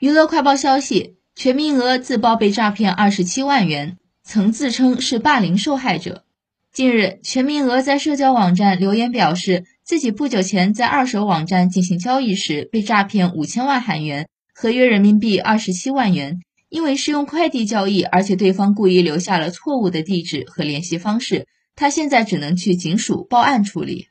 娱乐快报消息：全民鹅自曝被诈骗二十七万元，曾自称是霸凌受害者。近日，全民鹅在社交网站留言表示，自己不久前在二手网站进行交易时被诈骗五千万韩元，合约人民币二十七万元。因为是用快递交易，而且对方故意留下了错误的地址和联系方式，他现在只能去警署报案处理。